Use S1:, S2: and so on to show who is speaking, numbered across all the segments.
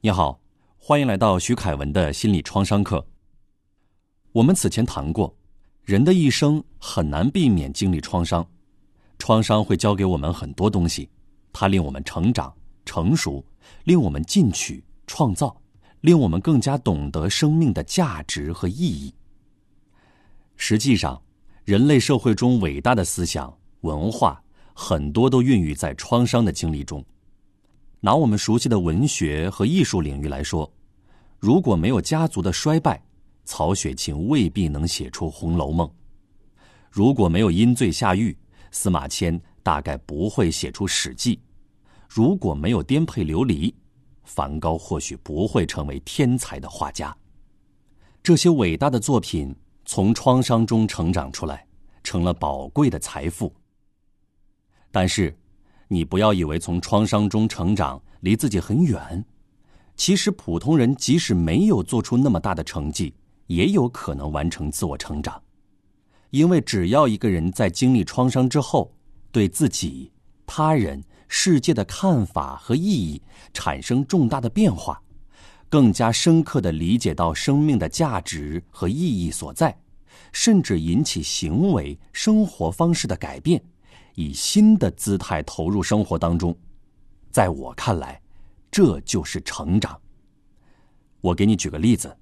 S1: 你好，欢迎来到徐凯文的心理创伤课。我们此前谈过，人的一生很难避免经历创伤，创伤会教给我们很多东西，它令我们成长、成熟，令我们进取、创造，令我们更加懂得生命的价值和意义。实际上，人类社会中伟大的思想、文化，很多都孕育在创伤的经历中。拿我们熟悉的文学和艺术领域来说，如果没有家族的衰败，曹雪芹未必能写出《红楼梦》；如果没有因罪下狱，司马迁大概不会写出《史记》；如果没有颠沛流离，梵高或许不会成为天才的画家。这些伟大的作品从创伤中成长出来，成了宝贵的财富。但是。你不要以为从创伤中成长离自己很远，其实普通人即使没有做出那么大的成绩，也有可能完成自我成长。因为只要一个人在经历创伤之后，对自己、他人、世界的看法和意义产生重大的变化，更加深刻地理解到生命的价值和意义所在，甚至引起行为、生活方式的改变。以新的姿态投入生活当中，在我看来，这就是成长。我给你举个例子：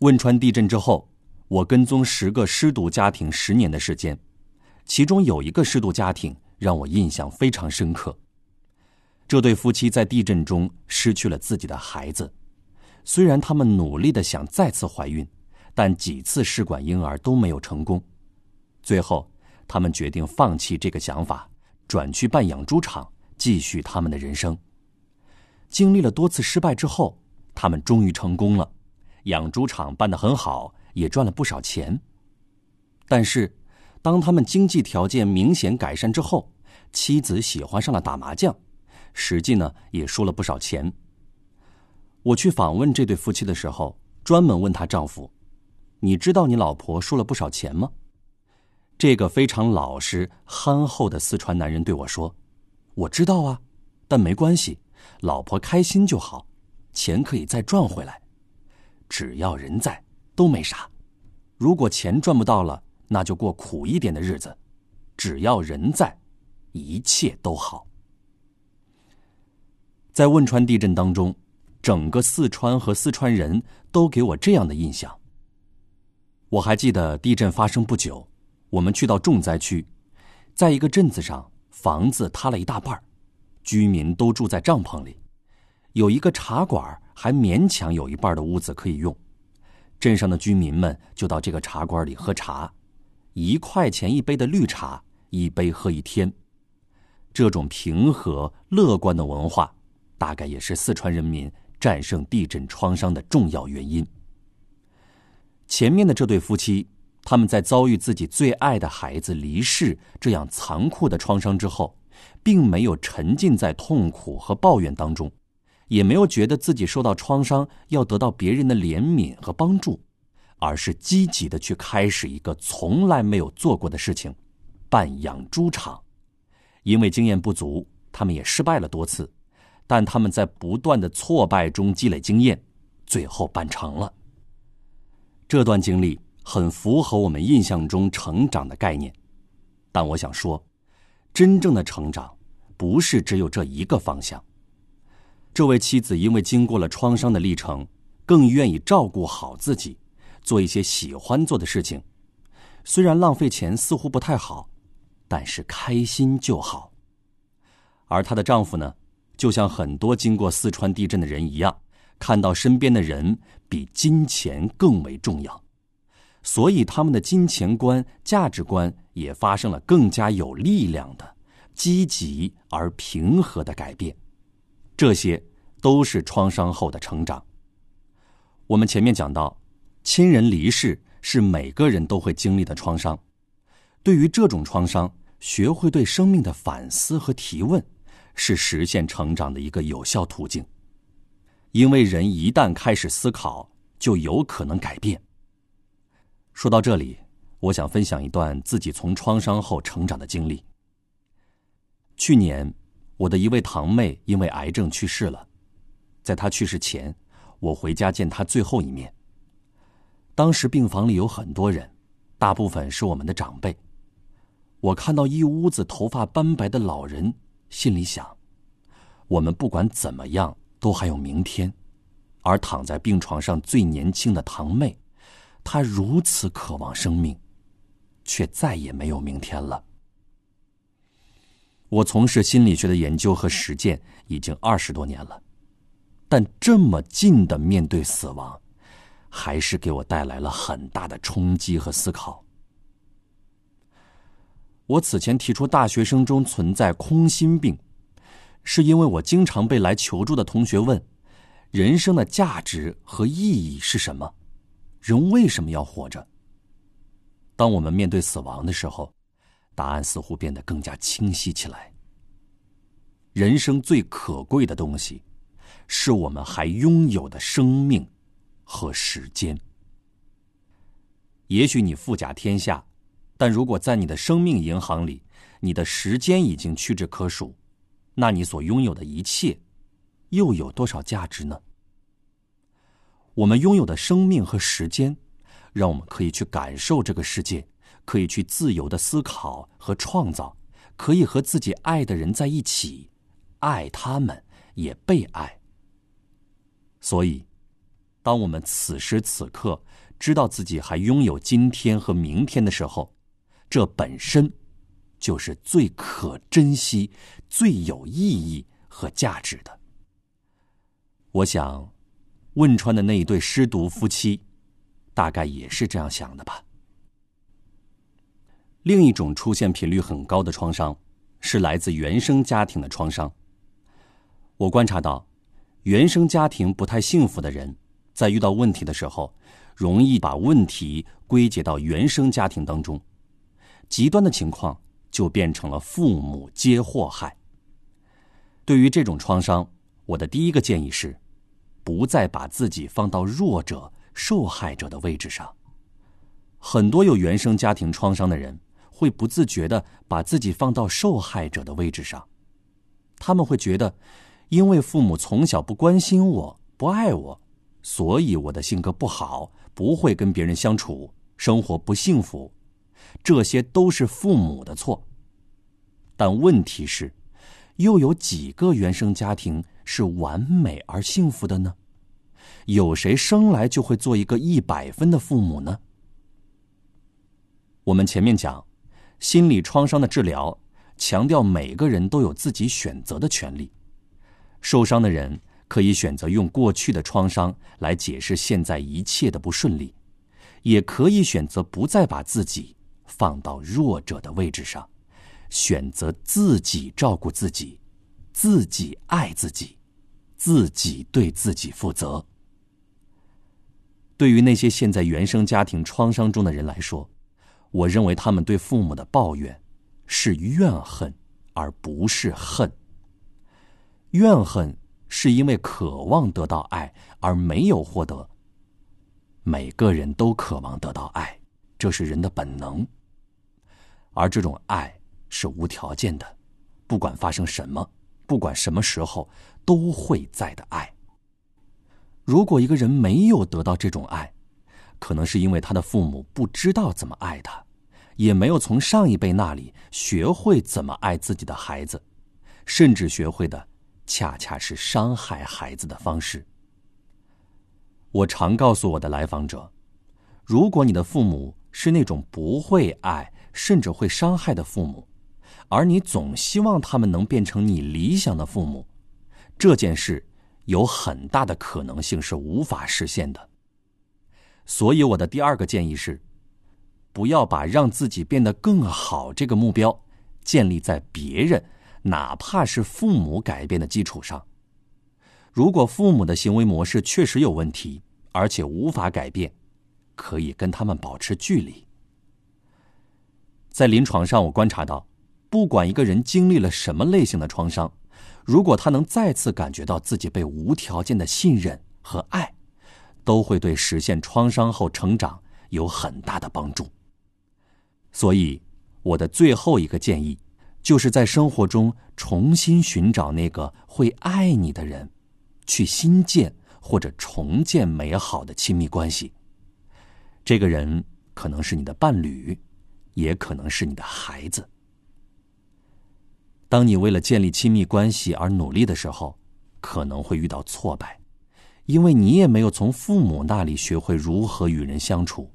S1: 汶川地震之后，我跟踪十个失独家庭十年的时间，其中有一个失独家庭让我印象非常深刻。这对夫妻在地震中失去了自己的孩子，虽然他们努力的想再次怀孕，但几次试管婴儿都没有成功，最后。他们决定放弃这个想法，转去办养猪场，继续他们的人生。经历了多次失败之后，他们终于成功了，养猪场办得很好，也赚了不少钱。但是，当他们经济条件明显改善之后，妻子喜欢上了打麻将，实际呢也输了不少钱。我去访问这对夫妻的时候，专门问他丈夫：“你知道你老婆输了不少钱吗？”这个非常老实憨厚的四川男人对我说：“我知道啊，但没关系，老婆开心就好，钱可以再赚回来。只要人在，都没啥。如果钱赚不到了，那就过苦一点的日子。只要人在，一切都好。”在汶川地震当中，整个四川和四川人都给我这样的印象。我还记得地震发生不久。我们去到重灾区，在一个镇子上，房子塌了一大半居民都住在帐篷里，有一个茶馆还勉强有一半的屋子可以用。镇上的居民们就到这个茶馆里喝茶，一块钱一杯的绿茶，一杯喝一天。这种平和乐观的文化，大概也是四川人民战胜地震创伤的重要原因。前面的这对夫妻。他们在遭遇自己最爱的孩子离世这样残酷的创伤之后，并没有沉浸在痛苦和抱怨当中，也没有觉得自己受到创伤要得到别人的怜悯和帮助，而是积极的去开始一个从来没有做过的事情——办养猪场。因为经验不足，他们也失败了多次，但他们在不断的挫败中积累经验，最后办成了。这段经历。很符合我们印象中成长的概念，但我想说，真正的成长不是只有这一个方向。这位妻子因为经过了创伤的历程，更愿意照顾好自己，做一些喜欢做的事情。虽然浪费钱似乎不太好，但是开心就好。而她的丈夫呢，就像很多经过四川地震的人一样，看到身边的人比金钱更为重要。所以，他们的金钱观、价值观也发生了更加有力量的、积极而平和的改变。这些都是创伤后的成长。我们前面讲到，亲人离世是每个人都会经历的创伤。对于这种创伤，学会对生命的反思和提问，是实现成长的一个有效途径。因为人一旦开始思考，就有可能改变。说到这里，我想分享一段自己从创伤后成长的经历。去年，我的一位堂妹因为癌症去世了。在她去世前，我回家见她最后一面。当时病房里有很多人，大部分是我们的长辈。我看到一屋子头发斑白的老人，心里想：我们不管怎么样，都还有明天。而躺在病床上最年轻的堂妹，他如此渴望生命，却再也没有明天了。我从事心理学的研究和实践已经二十多年了，但这么近的面对死亡，还是给我带来了很大的冲击和思考。我此前提出大学生中存在空心病，是因为我经常被来求助的同学问：人生的价值和意义是什么？人为什么要活着？当我们面对死亡的时候。答案似乎变得更加清晰起来。人生最可贵的东西，是我们还拥有的生命和时间。也许你富甲天下，但如果在你的生命银行里，你的时间已经屈指可数，那你所拥有的一切，又有多少价值呢？我们拥有的生命和时间，让我们可以去感受这个世界。可以去自由的思考和创造，可以和自己爱的人在一起，爱他们也被爱。所以，当我们此时此刻知道自己还拥有今天和明天的时候，这本身就是最可珍惜、最有意义和价值的。我想，汶川的那一对失独夫妻，大概也是这样想的吧。另一种出现频率很高的创伤，是来自原生家庭的创伤。我观察到，原生家庭不太幸福的人，在遇到问题的时候，容易把问题归结到原生家庭当中，极端的情况就变成了父母皆祸害。对于这种创伤，我的第一个建议是，不再把自己放到弱者、受害者的位置上。很多有原生家庭创伤的人。会不自觉的把自己放到受害者的位置上，他们会觉得，因为父母从小不关心我、不爱我，所以我的性格不好，不会跟别人相处，生活不幸福，这些都是父母的错。但问题是，又有几个原生家庭是完美而幸福的呢？有谁生来就会做一个一百分的父母呢？我们前面讲。心理创伤的治疗强调每个人都有自己选择的权利。受伤的人可以选择用过去的创伤来解释现在一切的不顺利，也可以选择不再把自己放到弱者的位置上，选择自己照顾自己，自己爱自己，自己对自己负责。对于那些陷在原生家庭创伤中的人来说，我认为他们对父母的抱怨是怨恨，而不是恨。怨恨是因为渴望得到爱而没有获得。每个人都渴望得到爱，这是人的本能。而这种爱是无条件的，不管发生什么，不管什么时候都会在的爱。如果一个人没有得到这种爱，可能是因为他的父母不知道怎么爱他，也没有从上一辈那里学会怎么爱自己的孩子，甚至学会的恰恰是伤害孩子的方式。我常告诉我的来访者，如果你的父母是那种不会爱，甚至会伤害的父母，而你总希望他们能变成你理想的父母，这件事有很大的可能性是无法实现的。所以，我的第二个建议是，不要把让自己变得更好这个目标建立在别人，哪怕是父母改变的基础上。如果父母的行为模式确实有问题，而且无法改变，可以跟他们保持距离。在临床上，我观察到，不管一个人经历了什么类型的创伤，如果他能再次感觉到自己被无条件的信任和爱。都会对实现创伤后成长有很大的帮助。所以，我的最后一个建议，就是在生活中重新寻找那个会爱你的人，去新建或者重建美好的亲密关系。这个人可能是你的伴侣，也可能是你的孩子。当你为了建立亲密关系而努力的时候，可能会遇到挫败，因为你也没有从父母那里学会如何与人相处，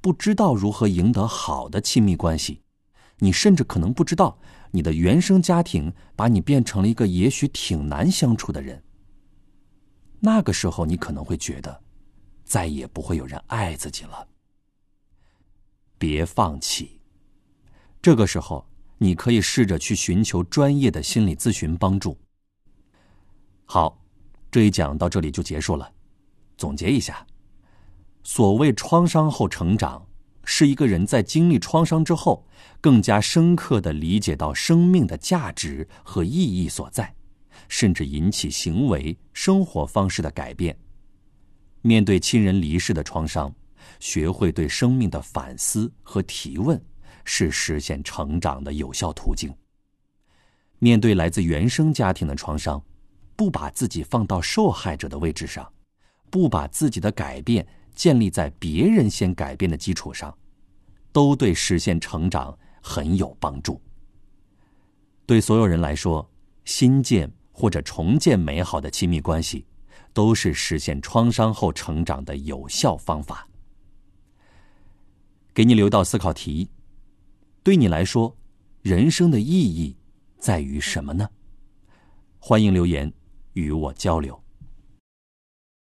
S1: 不知道如何赢得好的亲密关系。你甚至可能不知道，你的原生家庭把你变成了一个也许挺难相处的人。那个时候，你可能会觉得，再也不会有人爱自己了。别放弃。这个时候，你可以试着去寻求专业的心理咨询帮助。好，这一讲到这里就结束了。总结一下，所谓创伤后成长。是一个人在经历创伤之后，更加深刻的理解到生命的价值和意义所在，甚至引起行为、生活方式的改变。面对亲人离世的创伤，学会对生命的反思和提问，是实现成长的有效途径。面对来自原生家庭的创伤，不把自己放到受害者的位置上，不把自己的改变。建立在别人先改变的基础上，都对实现成长很有帮助。对所有人来说，新建或者重建美好的亲密关系，都是实现创伤后成长的有效方法。给你留道思考题：对你来说，人生的意义在于什么呢？欢迎留言与我交流。